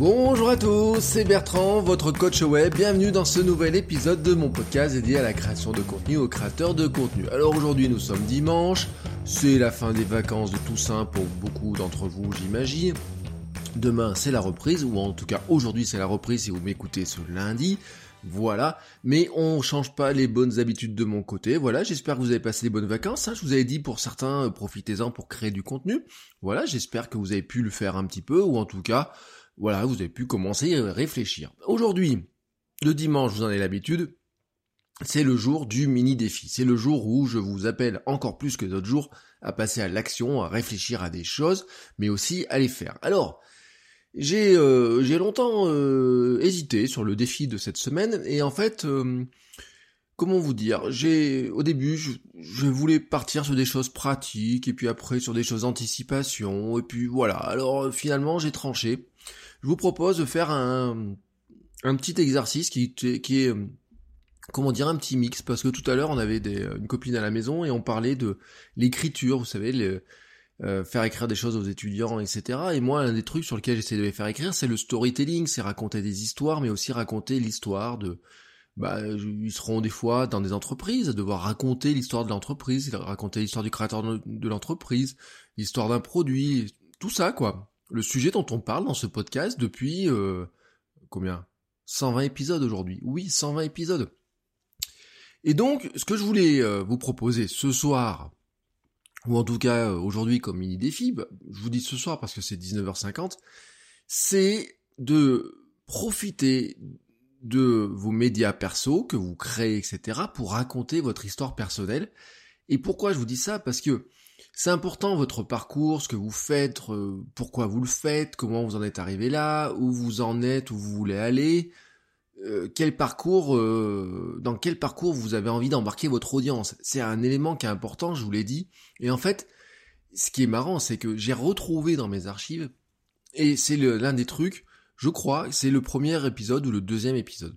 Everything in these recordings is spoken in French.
Bonjour à tous, c'est Bertrand, votre coach web. Bienvenue dans ce nouvel épisode de mon podcast dédié à la création de contenu aux créateurs de contenu. Alors aujourd'hui nous sommes dimanche, c'est la fin des vacances de Toussaint pour beaucoup d'entre vous j'imagine. Demain c'est la reprise, ou en tout cas aujourd'hui c'est la reprise si vous m'écoutez ce lundi. Voilà, mais on change pas les bonnes habitudes de mon côté. Voilà, j'espère que vous avez passé des bonnes vacances. Hein. Je vous avais dit pour certains, euh, profitez-en pour créer du contenu. Voilà, j'espère que vous avez pu le faire un petit peu, ou en tout cas, voilà, vous avez pu commencer à réfléchir. Aujourd'hui, le dimanche, vous en avez l'habitude, c'est le jour du mini défi. C'est le jour où je vous appelle encore plus que d'autres jours à passer à l'action, à réfléchir à des choses, mais aussi à les faire. Alors, j'ai euh, longtemps euh, hésité sur le défi de cette semaine et en fait, euh, comment vous dire, j'ai au début je, je, voulais partir sur des choses pratiques et puis après sur des choses d'anticipation et puis voilà. Alors finalement j'ai tranché je vous propose de faire un, un petit exercice qui, qui est, comment dire, un petit mix, parce que tout à l'heure on avait une copine à la maison et on parlait de l'écriture, vous savez, euh, faire écrire des choses aux étudiants, etc. Et moi, un des trucs sur lesquels j'essaie de les faire écrire, c'est le storytelling, c'est raconter des histoires, mais aussi raconter l'histoire de... Bah, ils seront des fois dans des entreprises, devoir raconter l'histoire de l'entreprise, raconter l'histoire du créateur de l'entreprise, l'histoire d'un produit, tout ça, quoi le sujet dont on parle dans ce podcast depuis euh, combien? 120 épisodes aujourd'hui. Oui, 120 épisodes. Et donc, ce que je voulais euh, vous proposer ce soir, ou en tout cas euh, aujourd'hui comme mini défi, bah, je vous dis ce soir parce que c'est 19h50, c'est de profiter de vos médias perso que vous créez, etc., pour raconter votre histoire personnelle. Et pourquoi je vous dis ça? Parce que c'est important votre parcours, ce que vous faites, euh, pourquoi vous le faites, comment vous en êtes arrivé là, où vous en êtes, où vous voulez aller, euh, quel parcours, euh, dans quel parcours vous avez envie d'embarquer votre audience? C'est un élément qui est important, je vous l'ai dit. Et en fait, ce qui est marrant, c'est que j'ai retrouvé dans mes archives, et c'est l'un des trucs, je crois, c'est le premier épisode ou le deuxième épisode.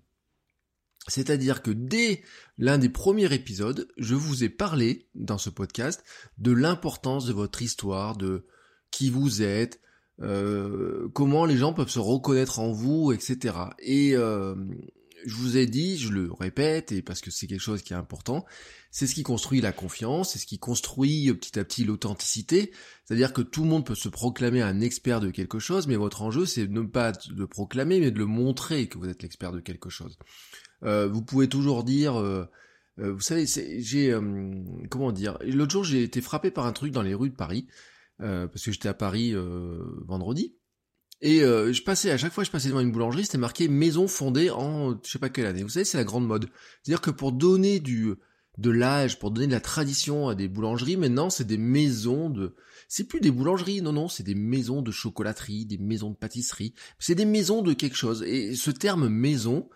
C'est-à-dire que dès l'un des premiers épisodes, je vous ai parlé dans ce podcast de l'importance de votre histoire, de qui vous êtes, euh, comment les gens peuvent se reconnaître en vous, etc. Et euh, je vous ai dit, je le répète, et parce que c'est quelque chose qui est important, c'est ce qui construit la confiance, c'est ce qui construit petit à petit l'authenticité. C'est-à-dire que tout le monde peut se proclamer un expert de quelque chose, mais votre enjeu, c'est ne pas de proclamer, mais de le montrer que vous êtes l'expert de quelque chose. Euh, vous pouvez toujours dire, euh, euh, vous savez, j'ai comment dire. L'autre jour, j'ai été frappé par un truc dans les rues de Paris parce que j'étais à Paris vendredi. Et je passais à chaque fois je passais devant une boulangerie, c'était marqué maison fondée en je sais pas quelle année. Vous savez, c'est la grande mode. C'est-à-dire que pour donner du de l'âge, pour donner de la tradition à des boulangeries, maintenant c'est des maisons de c'est plus des boulangeries, non non, c'est des maisons de chocolaterie, des maisons de pâtisserie, c'est des maisons de quelque chose. Et ce terme maison,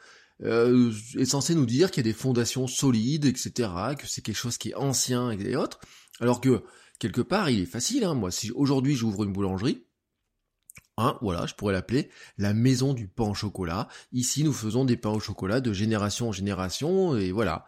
euh, est censé nous dire qu'il y a des fondations solides, etc., que c'est quelque chose qui est ancien et autres, alors que quelque part il est facile. Hein, moi, si aujourd'hui j'ouvre une boulangerie, Hein, voilà, je pourrais l'appeler la maison du pain au chocolat. Ici, nous faisons des pains au chocolat de génération en génération, et voilà.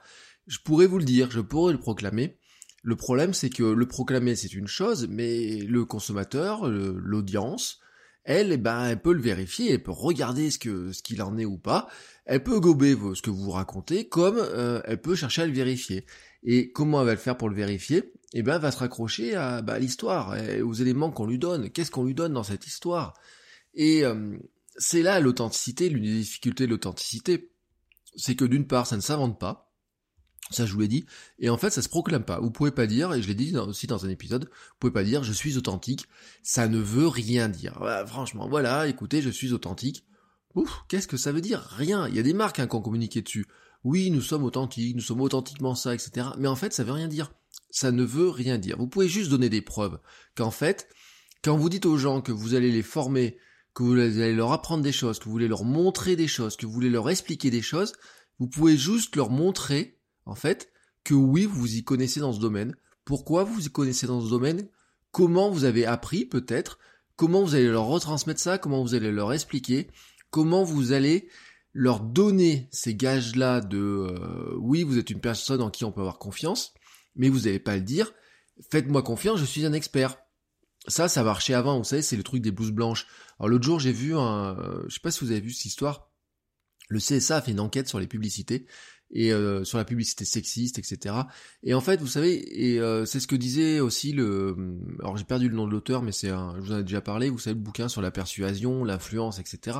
Je pourrais vous le dire, je pourrais le proclamer. Le problème, c'est que le proclamer, c'est une chose, mais le consommateur, l'audience, elle, eh ben, elle peut le vérifier, elle peut regarder ce que ce qu'il en est ou pas, elle peut gober ce que vous racontez, comme euh, elle peut chercher à le vérifier. Et comment elle va le faire pour le vérifier? Eh ben, elle va se raccrocher à bah, l'histoire, aux éléments qu'on lui donne. Qu'est-ce qu'on lui donne dans cette histoire? Et euh, c'est là l'authenticité, l'une des difficultés de l'authenticité, c'est que d'une part, ça ne s'invente pas. Ça, je vous l'ai dit. Et en fait, ça se proclame pas. Vous pouvez pas dire, et je l'ai dit aussi dans un épisode, vous pouvez pas dire je suis authentique. Ça ne veut rien dire. franchement, voilà, écoutez, je suis authentique. Ouf, qu'est-ce que ça veut dire? Rien. Il y a des marques hein, qui ont communiqué dessus. Oui, nous sommes authentiques, nous sommes authentiquement ça, etc. Mais en fait, ça veut rien dire. Ça ne veut rien dire. Vous pouvez juste donner des preuves qu'en fait, Quand vous dites aux gens que vous allez les former, que vous allez leur apprendre des choses, que vous voulez leur montrer des choses, que vous voulez leur expliquer des choses, vous pouvez juste leur montrer, en fait, que oui, vous y connaissez dans ce domaine. Pourquoi vous y connaissez dans ce domaine? Comment vous avez appris peut-être? Comment vous allez leur retransmettre ça? Comment vous allez leur expliquer? Comment vous allez leur donner ces gages-là de euh, oui, vous êtes une personne en qui on peut avoir confiance, mais vous n'allez pas le dire. Faites-moi confiance, je suis un expert. Ça, ça marchait avant, vous savez, c'est le truc des blouses blanches. Alors l'autre jour, j'ai vu un, euh, je sais pas si vous avez vu cette histoire. Le CSA a fait une enquête sur les publicités et euh, sur la publicité sexiste, etc. Et en fait, vous savez, et euh, c'est ce que disait aussi le, alors j'ai perdu le nom de l'auteur, mais c'est un, je vous en ai déjà parlé, vous savez le bouquin sur la persuasion, l'influence, etc.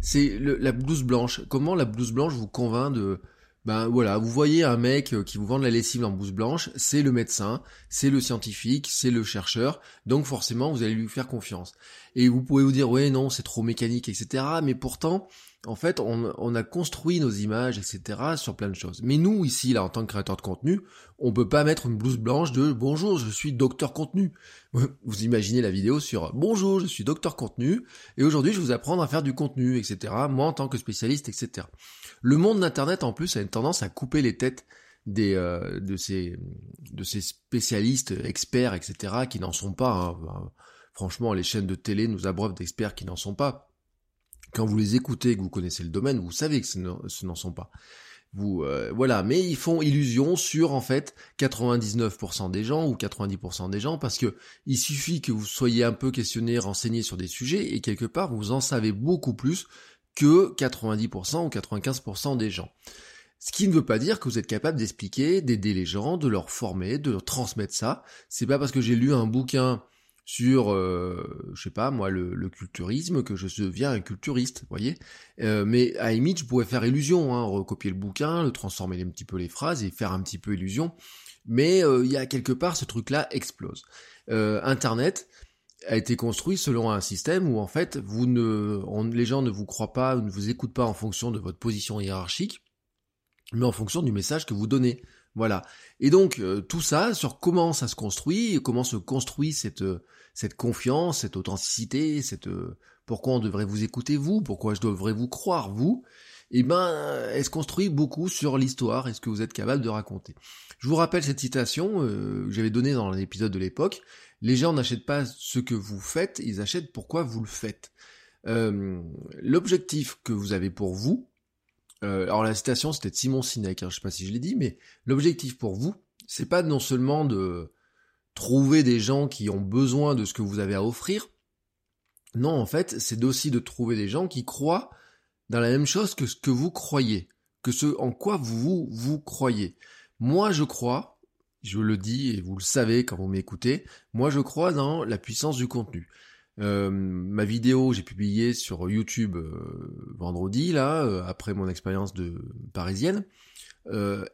C'est la blouse blanche. Comment la blouse blanche vous convainc de, ben voilà, vous voyez un mec euh, qui vous vend de la lessive en blouse blanche, c'est le médecin, c'est le scientifique, c'est le chercheur, donc forcément vous allez lui faire confiance. Et vous pouvez vous dire ouais non c'est trop mécanique etc. Mais pourtant en fait, on, a construit nos images, etc., sur plein de choses. Mais nous, ici, là, en tant que créateur de contenu, on peut pas mettre une blouse blanche de bonjour, je suis docteur contenu. Vous imaginez la vidéo sur bonjour, je suis docteur contenu, et aujourd'hui, je vais vous apprendre à faire du contenu, etc., moi en tant que spécialiste, etc. Le monde d'Internet, en plus, a une tendance à couper les têtes des, euh, de, ces, spécialistes, experts, etc., qui n'en sont pas. Hein. Franchement, les chaînes de télé nous abreuvent d'experts qui n'en sont pas quand vous les écoutez, que vous connaissez le domaine, vous savez que ce n'en sont pas. Vous, euh, voilà, mais ils font illusion sur en fait 99% des gens ou 90% des gens parce que il suffit que vous soyez un peu questionné, renseigné sur des sujets et quelque part vous en savez beaucoup plus que 90% ou 95% des gens. Ce qui ne veut pas dire que vous êtes capable d'expliquer, d'aider les gens, de leur former, de leur transmettre ça. C'est pas parce que j'ai lu un bouquin sur, euh, je sais pas moi, le, culturisme, que je deviens un culturiste, voyez. Euh, mais à limite, je pourrais faire illusion, hein, recopier le bouquin, le transformer un petit peu les phrases et faire un petit peu illusion. Mais euh, il y a quelque part, ce truc-là explose. Internet a été construit selon un système où en fait, vous ne, les gens ne vous croient pas, ne vous écoutent pas en fonction de votre position hiérarchique, mais en fonction du message que vous donnez. Voilà. Et donc tout ça sur comment ça se construit, comment se construit cette cette confiance, cette authenticité, cette euh, pourquoi on devrait vous écouter vous, pourquoi je devrais vous croire vous, eh ben, elle se construit beaucoup sur l'histoire et ce que vous êtes capable de raconter. Je vous rappelle cette citation euh, que j'avais donnée dans l'épisode de l'époque. Les gens n'achètent pas ce que vous faites, ils achètent pourquoi vous le faites. Euh, l'objectif que vous avez pour vous, alors la citation c'était de Simon Sinek, hein, je sais pas si je l'ai dit, mais l'objectif pour vous, c'est pas non seulement de trouver des gens qui ont besoin de ce que vous avez à offrir. Non, en fait, c'est aussi de trouver des gens qui croient dans la même chose que ce que vous croyez, que ce en quoi vous vous croyez. Moi, je crois, je le dis et vous le savez quand vous m'écoutez, moi je crois dans la puissance du contenu. Euh, ma vidéo, j'ai publié sur YouTube euh, vendredi là, euh, après mon expérience de parisienne.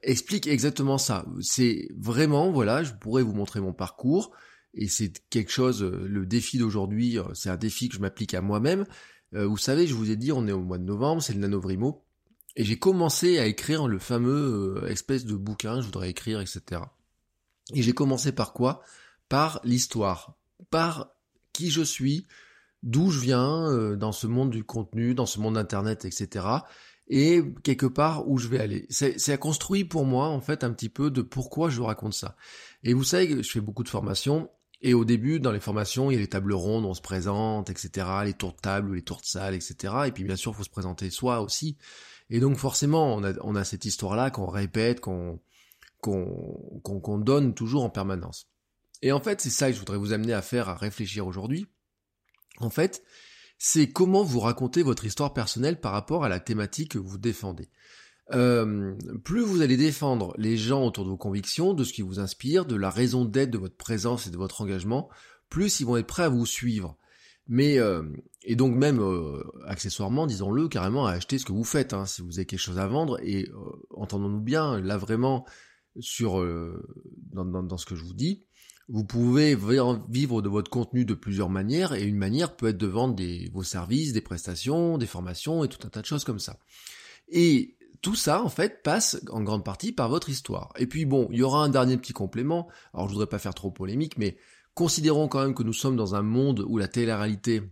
Explique exactement ça. C'est vraiment, voilà, je pourrais vous montrer mon parcours, et c'est quelque chose, le défi d'aujourd'hui, c'est un défi que je m'applique à moi-même. vous savez, je vous ai dit, on est au mois de novembre, c'est le Nanovrimo, et j'ai commencé à écrire le fameux espèce de bouquin, je voudrais écrire, etc. Et j'ai commencé par quoi? Par l'histoire, par qui je suis, d'où je viens dans ce monde du contenu, dans ce monde internet, etc et quelque part où je vais aller. C'est construit pour moi en fait un petit peu de pourquoi je raconte ça. Et vous savez que je fais beaucoup de formations et au début dans les formations il y a les tables rondes, on se présente, etc. Les tours de table, les tours de salle, etc. Et puis bien sûr il faut se présenter soi aussi. Et donc forcément on a, on a cette histoire là qu'on répète, qu'on donne toujours en permanence. Et en fait c'est ça que je voudrais vous amener à faire, à réfléchir aujourd'hui. En fait, c'est comment vous racontez votre histoire personnelle par rapport à la thématique que vous défendez. Euh, plus vous allez défendre les gens autour de vos convictions, de ce qui vous inspire, de la raison d'être de votre présence et de votre engagement, plus ils vont être prêts à vous suivre. Mais euh, et donc même euh, accessoirement, disons-le, carrément à acheter ce que vous faites, hein, si vous avez quelque chose à vendre. Et entendons-nous bien, là vraiment sur dans, dans, ce que je vous dis, vous pouvez vivre de votre contenu de plusieurs manières, et une manière peut être de vendre vos services, des prestations, des formations, et tout un tas de choses comme ça. Et tout ça, en fait, passe en grande partie par votre histoire. Et puis bon, il y aura un dernier petit complément, alors je voudrais pas faire trop polémique, mais Considérons quand même que nous sommes dans un monde où la télé-réalité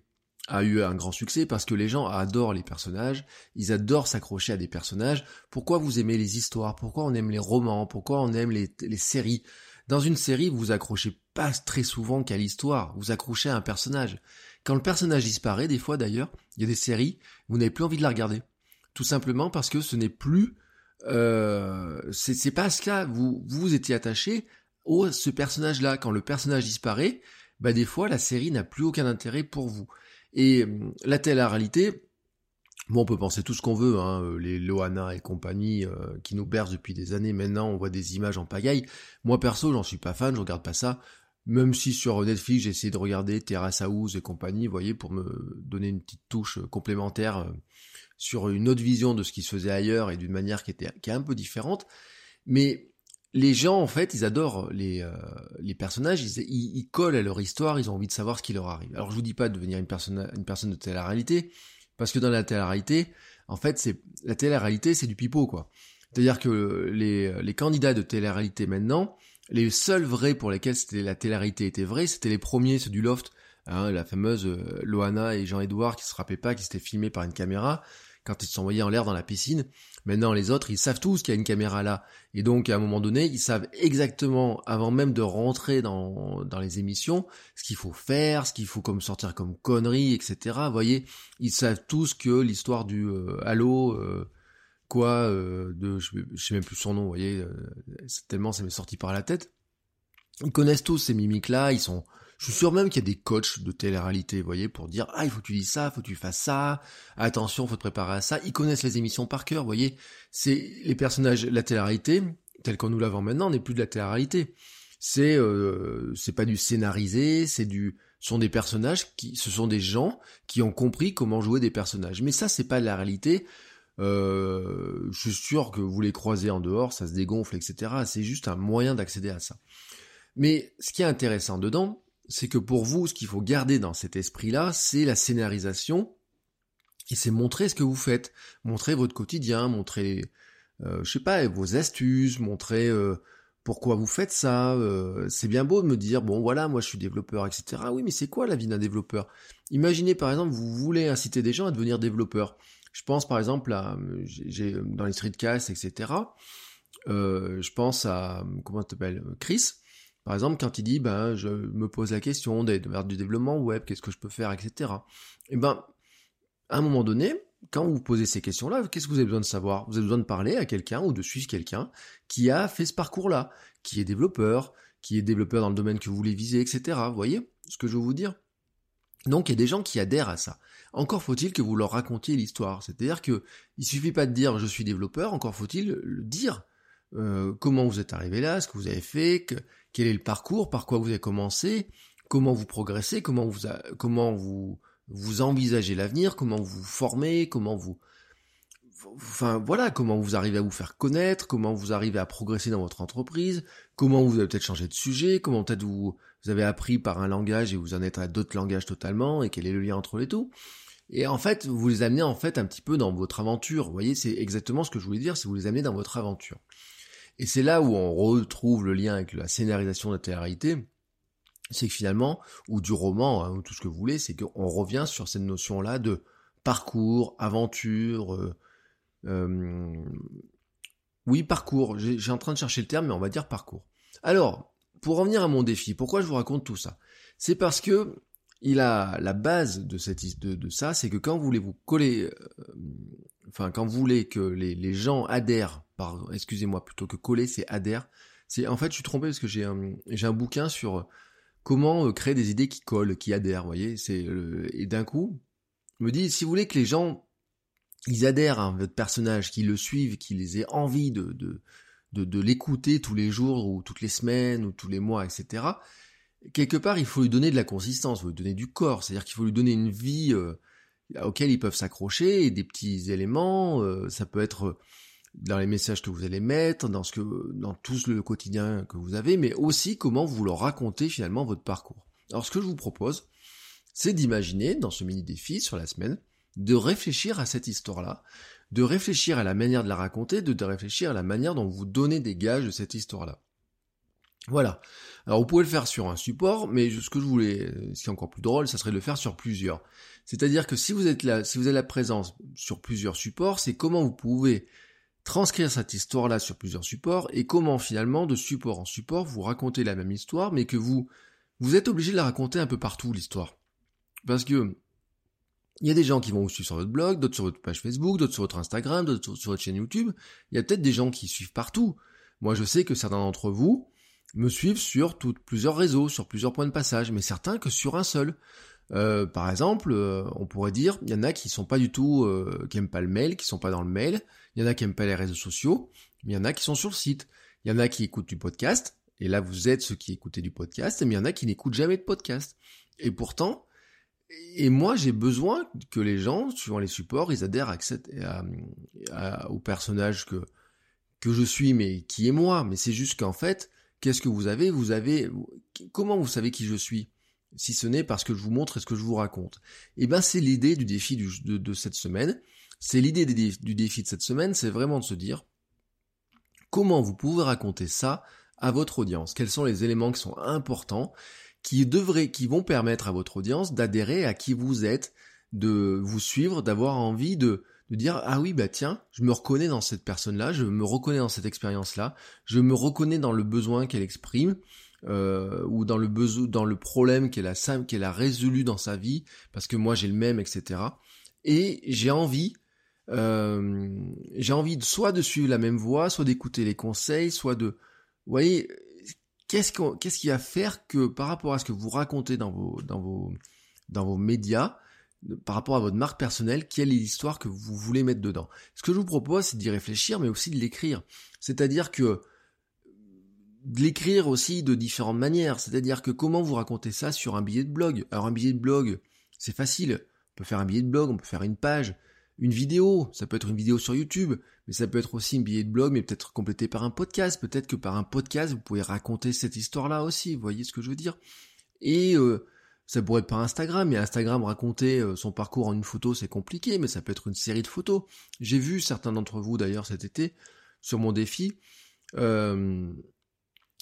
a eu un grand succès parce que les gens adorent les personnages, ils adorent s'accrocher à des personnages. Pourquoi vous aimez les histoires? Pourquoi on aime les romans? Pourquoi on aime les séries? Dans une série, vous vous accrochez pas très souvent qu'à l'histoire, vous accrochez à un personnage. Quand le personnage disparaît, des fois d'ailleurs, il y a des séries, vous n'avez plus envie de la regarder. Tout simplement parce que ce n'est plus... Euh, c'est pas ce cas, vous vous étiez attaché au ce personnage-là. Quand le personnage disparaît, bah des fois la série n'a plus aucun intérêt pour vous. Et hum, la télé-réalité, bon, on peut penser tout ce qu'on veut, hein, euh, les Loana et compagnie euh, qui nous bercent depuis des années. Maintenant, on voit des images en pagaille. Moi perso, j'en suis pas fan, je regarde pas ça. Même si sur Netflix, j'ai essayé de regarder Terrace House et compagnie, vous voyez, pour me donner une petite touche complémentaire euh, sur une autre vision de ce qui se faisait ailleurs et d'une manière qui était est un peu différente. Mais les gens, en fait, ils adorent les, personnages, ils, collent à leur histoire, ils ont envie de savoir ce qui leur arrive. Alors je vous dis pas de devenir une personne, une personne de télé-réalité, parce que dans la télé-réalité, en fait, c'est la télé-réalité, c'est du pipeau, quoi. C'est-à-dire que les, candidats de télé-réalité maintenant, les seuls vrais pour lesquels la télé-réalité était vraie, c'était les premiers, ceux du Loft, hein, la fameuse euh, Loana et Jean-Edouard qui se rappelaient pas, qui s'étaient filmés par une caméra quand ils sont envoyés en l'air dans la piscine. Maintenant, les autres, ils savent tous qu'il y a une caméra là. Et donc, à un moment donné, ils savent exactement, avant même de rentrer dans, dans les émissions, ce qu'il faut faire, ce qu'il faut comme sortir comme conneries, etc. Vous voyez, ils savent tous que l'histoire du euh, Halo, euh, quoi, euh, de, je, sais même plus son nom, vous voyez, euh, tellement ça m'est sorti par la tête. Ils connaissent tous ces mimiques-là, ils sont je suis sûr même qu'il y a des coachs de télé-réalité, vous voyez, pour dire ah il faut que tu dises ça, faut que tu fasses ça, attention, faut te préparer à ça. Ils connaissent les émissions par cœur, vous voyez. C'est les personnages, la télé-réalité, telle qu'on nous l'avons maintenant, n'est plus de la télé-réalité. C'est euh, c'est pas du scénarisé, c'est du ce sont des personnages qui ce sont des gens qui ont compris comment jouer des personnages. Mais ça c'est pas de la réalité. Euh, je suis sûr que vous les croisez en dehors, ça se dégonfle, etc. C'est juste un moyen d'accéder à ça. Mais ce qui est intéressant dedans, c'est que pour vous, ce qu'il faut garder dans cet esprit-là, c'est la scénarisation, et c'est montrer ce que vous faites, montrer votre quotidien, montrer, euh, je sais pas, vos astuces, montrer euh, pourquoi vous faites ça. Euh, c'est bien beau de me dire, bon voilà, moi je suis développeur, etc. Oui, mais c'est quoi la vie d'un développeur? Imaginez par exemple, vous voulez inciter des gens à devenir développeurs. Je pense par exemple à, j'ai dans les streetcasts, etc. je pense à, comment t'appelles, Chris, par exemple, quand il dit, ben, je me pose la question de, du développement web, qu'est-ce que je peux faire, etc. Et eh ben, à un moment donné, quand vous posez ces questions-là, qu'est-ce que vous avez besoin de savoir? Vous avez besoin de parler à quelqu'un ou de suivre quelqu'un qui a fait ce parcours-là, qui est développeur, qui est développeur dans le domaine que vous voulez viser, etc. Vous voyez ce que je veux vous dire? Donc il y a des gens qui adhèrent à ça. Encore faut-il que vous leur racontiez l'histoire. C'est-à-dire que il suffit pas de dire je suis développeur, encore faut-il le dire. Euh, comment vous êtes arrivé là, ce que vous avez fait, quel est le parcours, par quoi vous avez commencé, comment vous progressez, comment vous, comment vous, vous envisagez l'avenir, comment vous vous formez, comment vous, enfin voilà, comment vous arrivez à vous faire connaître, comment vous arrivez à progresser dans votre entreprise, comment vous avez peut-être changé de sujet, comment peut-être vous, vous avez appris par un langage et vous en êtes à d'autres langages totalement, et quel est le lien entre les deux. Et en fait, vous les amenez en fait un petit peu dans votre aventure. Vous voyez, c'est exactement ce que je voulais dire, c'est vous les amenez dans votre aventure. Et c'est là où on retrouve le lien avec la scénarisation de la télé-réalité, c'est que finalement, ou du roman, hein, ou tout ce que vous voulez, c'est qu'on revient sur cette notion-là de parcours, aventure, euh, euh, oui, parcours, j'ai en train de chercher le terme, mais on va dire parcours. Alors, pour revenir à mon défi, pourquoi je vous raconte tout ça? C'est parce que il a la base de cette de, ça, c'est que quand vous voulez vous coller, euh, enfin quand vous voulez que les, les gens adhèrent excusez-moi, plutôt que coller, c'est adhère. C'est en fait, je suis trompé parce que j'ai un, j'ai un bouquin sur comment euh, créer des idées qui collent, qui adhèrent. Vous voyez, c'est et d'un coup, me dis si vous voulez que les gens ils adhèrent à votre personnage, qu'ils le suivent, qu'ils aient envie de de, de, l'écouter tous les jours ou toutes les semaines ou tous les mois, etc. Quelque part, il faut lui donner de la consistance, il faut lui donner du corps, c'est-à-dire qu'il faut lui donner une vie euh, auquel ils peuvent s'accrocher et des petits éléments. Euh, ça peut être dans les messages que vous allez mettre, dans ce que, dans tout le quotidien que vous avez, mais aussi comment vous leur racontez finalement votre parcours. Alors ce que je vous propose, c'est d'imaginer dans ce mini défi sur la semaine, de réfléchir à cette histoire-là, de réfléchir à la manière de la raconter, de réfléchir à la manière dont vous donnez des gages de cette histoire-là. Voilà. Alors vous pouvez le faire sur un support, mais ce que je voulais, ce qui est encore plus drôle, ça serait de le faire sur plusieurs. C'est-à-dire que si vous êtes là, si vous avez la présence sur plusieurs supports, c'est comment vous pouvez transcrire cette histoire-là sur plusieurs supports et comment finalement de support en support vous racontez la même histoire, mais que vous vous êtes obligé de la raconter un peu partout l'histoire. Parce que il y a des gens qui vont vous suivre sur votre blog, d'autres sur votre page Facebook, d'autres sur votre Instagram, d'autres sur votre chaîne YouTube. Il y a peut-être des gens qui suivent partout. Moi, je sais que certains d'entre vous me suivent sur plusieurs réseaux, sur plusieurs points de passage, mais certains que sur un seul. Euh, par exemple, euh, on pourrait dire, il y en a qui sont pas du tout, euh, qui aiment pas le mail, qui sont pas dans le mail. Il y en a qui aiment pas les réseaux sociaux. Il y en a qui sont sur le site. Il y en a qui écoutent du podcast. Et là, vous êtes ceux qui écoutaient du podcast. Mais il y en a qui n'écoutent jamais de podcast. Et pourtant, et moi, j'ai besoin que les gens, suivant les supports, ils adhèrent au personnage que que je suis, mais qui est moi. Mais c'est juste qu'en fait, qu'est-ce que vous avez? Vous avez comment vous savez qui je suis? Si ce n'est parce que je vous montre et ce que je vous raconte. Et eh ben, c'est l'idée du défi de, cette semaine. C'est l'idée du défi de cette semaine, c'est vraiment de se dire comment vous pouvez raconter ça à votre audience? Quels sont les éléments qui sont importants qui devraient, qui vont permettre à votre audience d'adhérer à qui vous êtes, de vous suivre, d'avoir envie de, de dire ah oui bah tiens, je me reconnais dans cette personne-là, je me reconnais dans cette expérience-là, je me reconnais dans le besoin qu'elle exprime. Euh, ou dans le besoin, dans le problème qu'elle a qu'elle a résolu dans sa vie, parce que moi j'ai le même, etc. Et j'ai envie, euh, j'ai envie de, soit de suivre la même voie, soit d'écouter les conseils, soit de, vous voyez, qu'est-ce qu'on, qu'est-ce qui va faire que par rapport à ce que vous racontez dans vos, dans vos, dans vos médias, par rapport à votre marque personnelle, quelle est l'histoire que vous voulez mettre dedans? Ce que je vous propose, c'est d'y réfléchir, mais aussi de l'écrire. C'est-à-dire que de l'écrire aussi de différentes manières. C'est-à-dire que comment vous racontez ça sur un billet de blog? Alors un billet de blog, c'est facile. On peut faire un billet de blog, on peut faire une page, une vidéo, ça peut être une vidéo sur YouTube, mais ça peut être aussi un billet de blog, mais peut-être complété par un podcast. Peut-être que par un podcast, vous pouvez raconter cette histoire-là aussi. Vous voyez ce que je veux dire? Et euh, ça pourrait être par Instagram, mais Instagram raconter euh, son parcours en une photo, c'est compliqué, mais ça peut être une série de photos. J'ai vu certains d'entre vous d'ailleurs cet été sur mon défi. Euh,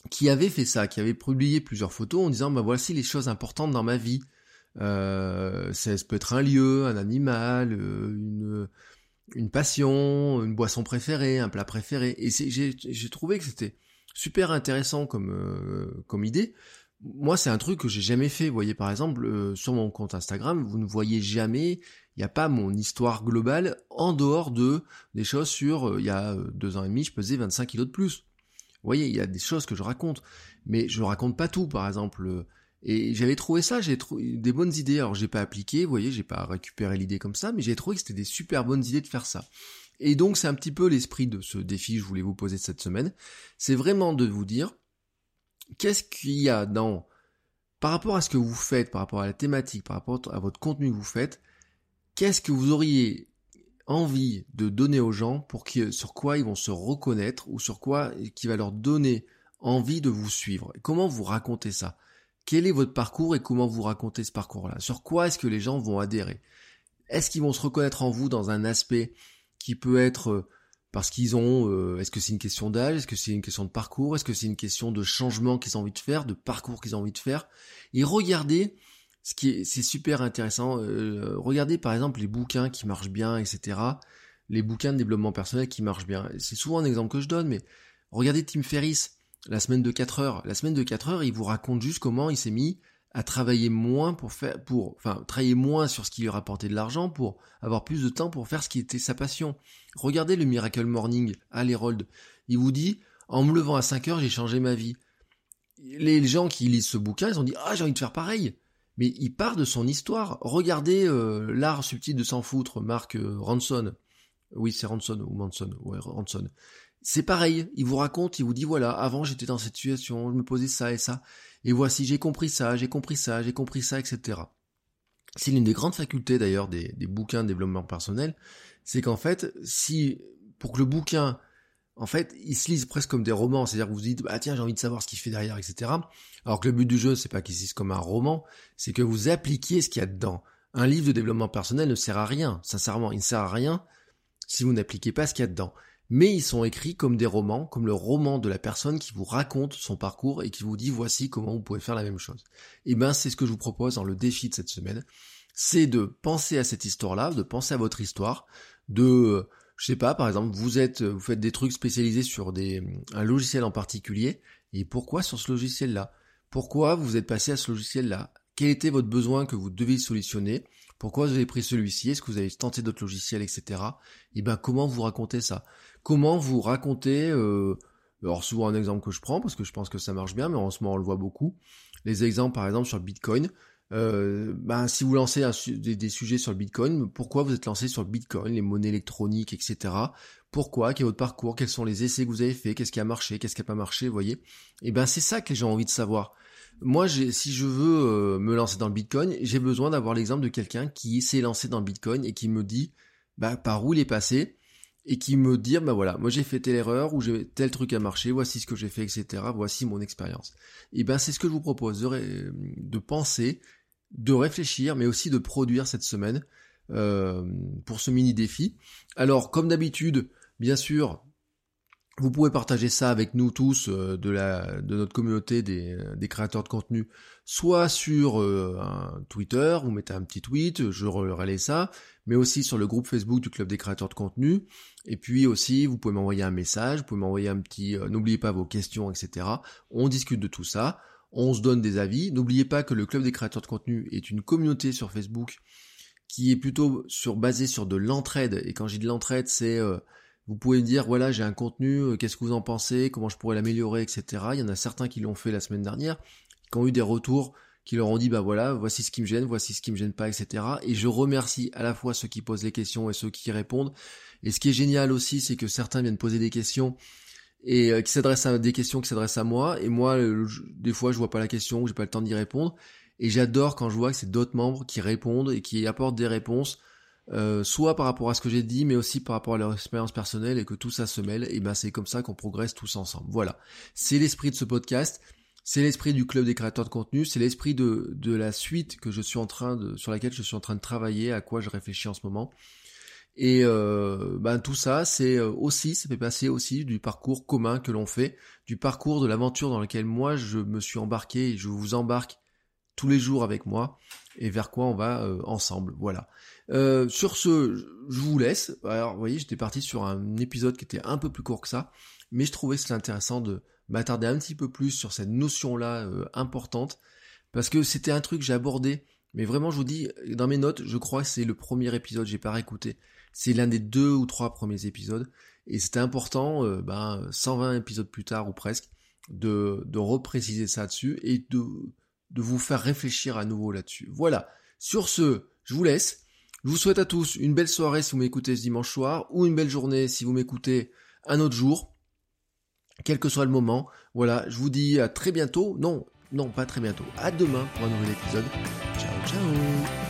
qui avaient fait ça, qui avaient publié plusieurs photos en disant bah voici les choses importantes dans ma vie. Euh, ça, peut être un lieu, un animal, une, une passion, une boisson préférée, un plat préféré. Et j'ai trouvé que c'était super intéressant comme, euh, comme idée. Moi, c'est un truc que j'ai jamais fait. Vous voyez, par exemple, euh, sur mon compte Instagram, vous ne voyez jamais, il n'y a pas mon histoire globale en dehors de des choses sur, euh, il y a deux ans et demi, je pesais 25 kilos de plus. Vous voyez, il y a des choses que je raconte, mais je raconte pas tout. Par exemple, et j'avais trouvé ça, j'ai trouvé des bonnes idées. Alors j'ai pas appliqué, vous voyez, j'ai pas récupéré l'idée comme ça, mais j'ai trouvé que c'était des super bonnes idées de faire ça. Et donc c'est un petit peu l'esprit de ce défi que je voulais vous poser cette semaine. C'est vraiment de vous dire qu'est-ce qu'il y a dans par rapport à ce que vous faites, par rapport à la thématique, par rapport à votre contenu que vous faites, qu'est-ce que vous auriez envie de donner aux gens sur quoi ils vont se reconnaître ou sur quoi qui va leur donner envie de vous suivre. Comment vous racontez ça? Quel est votre parcours et comment vous racontez ce parcours-là? Sur quoi est-ce que les gens vont adhérer? Est-ce qu'ils vont se reconnaître en vous dans un aspect qui peut être euh, parce qu'ils ont, euh, est-ce que c'est une question d'âge, est-ce que c'est une question de parcours, est-ce que c'est une question de changement qu'ils ont envie de faire, de parcours qu'ils ont envie de faire? Et regardez, ce qui est, c'est super intéressant. Euh, regardez par exemple les bouquins qui marchent bien, etc. Les bouquins de développement personnel qui marchent bien. C'est souvent un exemple que je donne, mais regardez Tim Ferriss la semaine de 4 heures. La semaine de 4 heures, il vous raconte juste comment il s'est mis à travailler moins pour faire, pour, enfin, travailler moins sur ce qui lui rapportait de l'argent pour avoir plus de temps pour faire ce qui était sa passion. Regardez le Miracle Morning à l'Herald. Il vous dit, en me levant à 5 heures, j'ai changé ma vie. Les gens qui lisent ce bouquin, ils ont dit, ah, j'ai envie de faire pareil. Mais il part de son histoire. Regardez euh, l'art subtil de s'en foutre, Mark euh, Ranson. Oui, c'est Ranson ou Manson. Ouais, Ranson c'est pareil, il vous raconte, il vous dit voilà, avant j'étais dans cette situation, je me posais ça et ça, et voici j'ai compris ça, j'ai compris ça, j'ai compris ça, etc. C'est l'une des grandes facultés d'ailleurs des, bouquins de développement personnel, c'est qu'en fait, si pour que le bouquin, en fait, il se lise presque comme des romans, c'est-à-dire que vous dites ah tiens j'ai envie de savoir ce qu'il fait derrière, etc. Alors que le but du jeu c'est pas qu'il se lise comme un roman, c'est que vous appliquiez ce qu'il y a dedans. Un livre de développement personnel ne sert à rien, sincèrement, il ne sert à rien si vous n'appliquez pas ce qu'il y a dedans. mais ils sont écrits comme des romans, comme le roman de la personne qui vous raconte son parcours et qui vous dit voici comment vous pouvez faire la même chose. Et ben c'est ce que je vous propose dans le défi de cette semaine, c'est de penser à cette histoire-là, de penser à votre histoire, de je sais pas, par exemple, vous êtes, vous faites des trucs spécialisés sur des, un logiciel en particulier, et pourquoi sur ce logiciel-là? Pourquoi vous êtes passé à ce logiciel-là? Quel était votre besoin que vous deviez solutionner? Pourquoi vous avez pris celui-ci? Est-ce que vous avez tenté d'autres logiciels, etc. Et ben comment vous racontez ça? Comment vous racontez euh, alors souvent un exemple que je prends parce que je pense que ça marche bien, mais en ce moment on le voit beaucoup. Les exemples par exemple sur Bitcoin. Euh, ben, si vous lancez des, sujets sur le Bitcoin, pourquoi vous êtes lancé sur le Bitcoin, les monnaies électroniques, etc. Pourquoi? Quel est votre parcours? Quels sont les essais que vous avez fait Qu'est-ce qui a marché? Qu'est-ce qui a pas marché? Vous voyez? Et eh ben c'est ça que les gens ont envie de savoir. Moi, si je veux euh, me lancer dans le Bitcoin, j'ai besoin d'avoir l'exemple de quelqu'un qui s'est lancé dans le Bitcoin et qui me dit bah, par où il est passé et qui me dit bah voilà, moi j'ai fait telle erreur ou j'ai tel truc a marché, voici ce que j'ai fait, etc. Voici mon expérience. Et eh ben c'est ce que je vous propose de penser de réfléchir, mais aussi de produire cette semaine euh, pour ce mini défi. Alors, comme d'habitude, bien sûr, vous pouvez partager ça avec nous tous euh, de, la, de notre communauté des, créateurs de contenu, soit sur euh, Twitter, vous mettez un petit tweet, je relais ça, mais aussi sur le groupe Facebook du Club des créateurs de contenu. Et puis aussi, vous pouvez m'envoyer un message, vous pouvez m'envoyer un petit, n'oubliez pas vos questions, etc. On discute de tout ça on se donne des avis. N'oubliez pas que le club des créateurs de contenu est une communauté sur Facebook qui est plutôt sur basée sur de l'entraide. Et quand j'ai de l'entraide, c'est euh, vous pouvez me dire voilà j'ai un contenu, euh, qu'est-ce que vous en pensez, comment je pourrais l'améliorer, etc. Il y en a certains qui l'ont fait la semaine dernière, qui ont eu des retours, qui leur ont dit bah voilà voici ce qui me gêne, voici ce qui me gêne pas, etc. Et je remercie à la fois ceux qui posent les questions et ceux qui répondent. Et ce qui est génial aussi, c'est que certains viennent poser des questions et euh, qui s'adresse à des questions qui s'adressent à moi. Et moi des fois je vois pas la question j'ai pas le temps d'y répondre. Et j'adore quand je vois que c'est d'autres membres qui répondent et qui apportent des réponses euh, soit par rapport à ce que j'ai dit mais aussi par rapport à leur expérience personnelle et que tout ça se mêle. Et ben c'est comme ça qu'on progresse tous ensemble. Voilà. C'est l'esprit de ce podcast. C'est l'esprit du club des créateurs de contenu, c'est l'esprit de, de la suite que je suis en train de, sur laquelle je suis en train de travailler, à quoi je réfléchis en ce moment. Et euh, ben tout ça, c'est euh, aussi, ça fait passer aussi du parcours commun que l'on fait, du parcours de l'aventure dans lequel moi je me suis embarqué et je vous embarque tous les jours avec moi et vers quoi on va euh, ensemble. Voilà. sur ce, je vous laisse. Alors, vous voyez, j'étais parti sur un épisode qui était un peu plus court que ça, mais je trouvais c'était intéressant de m'attarder un petit peu plus sur cette notion-là importante, parce que c'était un truc que j'ai abordé, mais vraiment, je vous dis, dans mes notes, je crois que c'est le premier épisode, j'ai pas réécouté. C'est l'un des deux ou trois premiers épisodes. Et c'était important, euh, ben, 120 épisodes plus tard ou presque, de, de repréciser ça dessus et de, de vous faire réfléchir à nouveau là-dessus. Voilà. Sur ce, je vous laisse. Je vous souhaite à tous une belle soirée si vous m'écoutez ce dimanche soir ou une belle journée si vous m'écoutez un autre jour. Quel que soit le moment. Voilà, je vous dis à très bientôt. Non, non, pas très bientôt. À demain pour un nouvel épisode. Ciao, ciao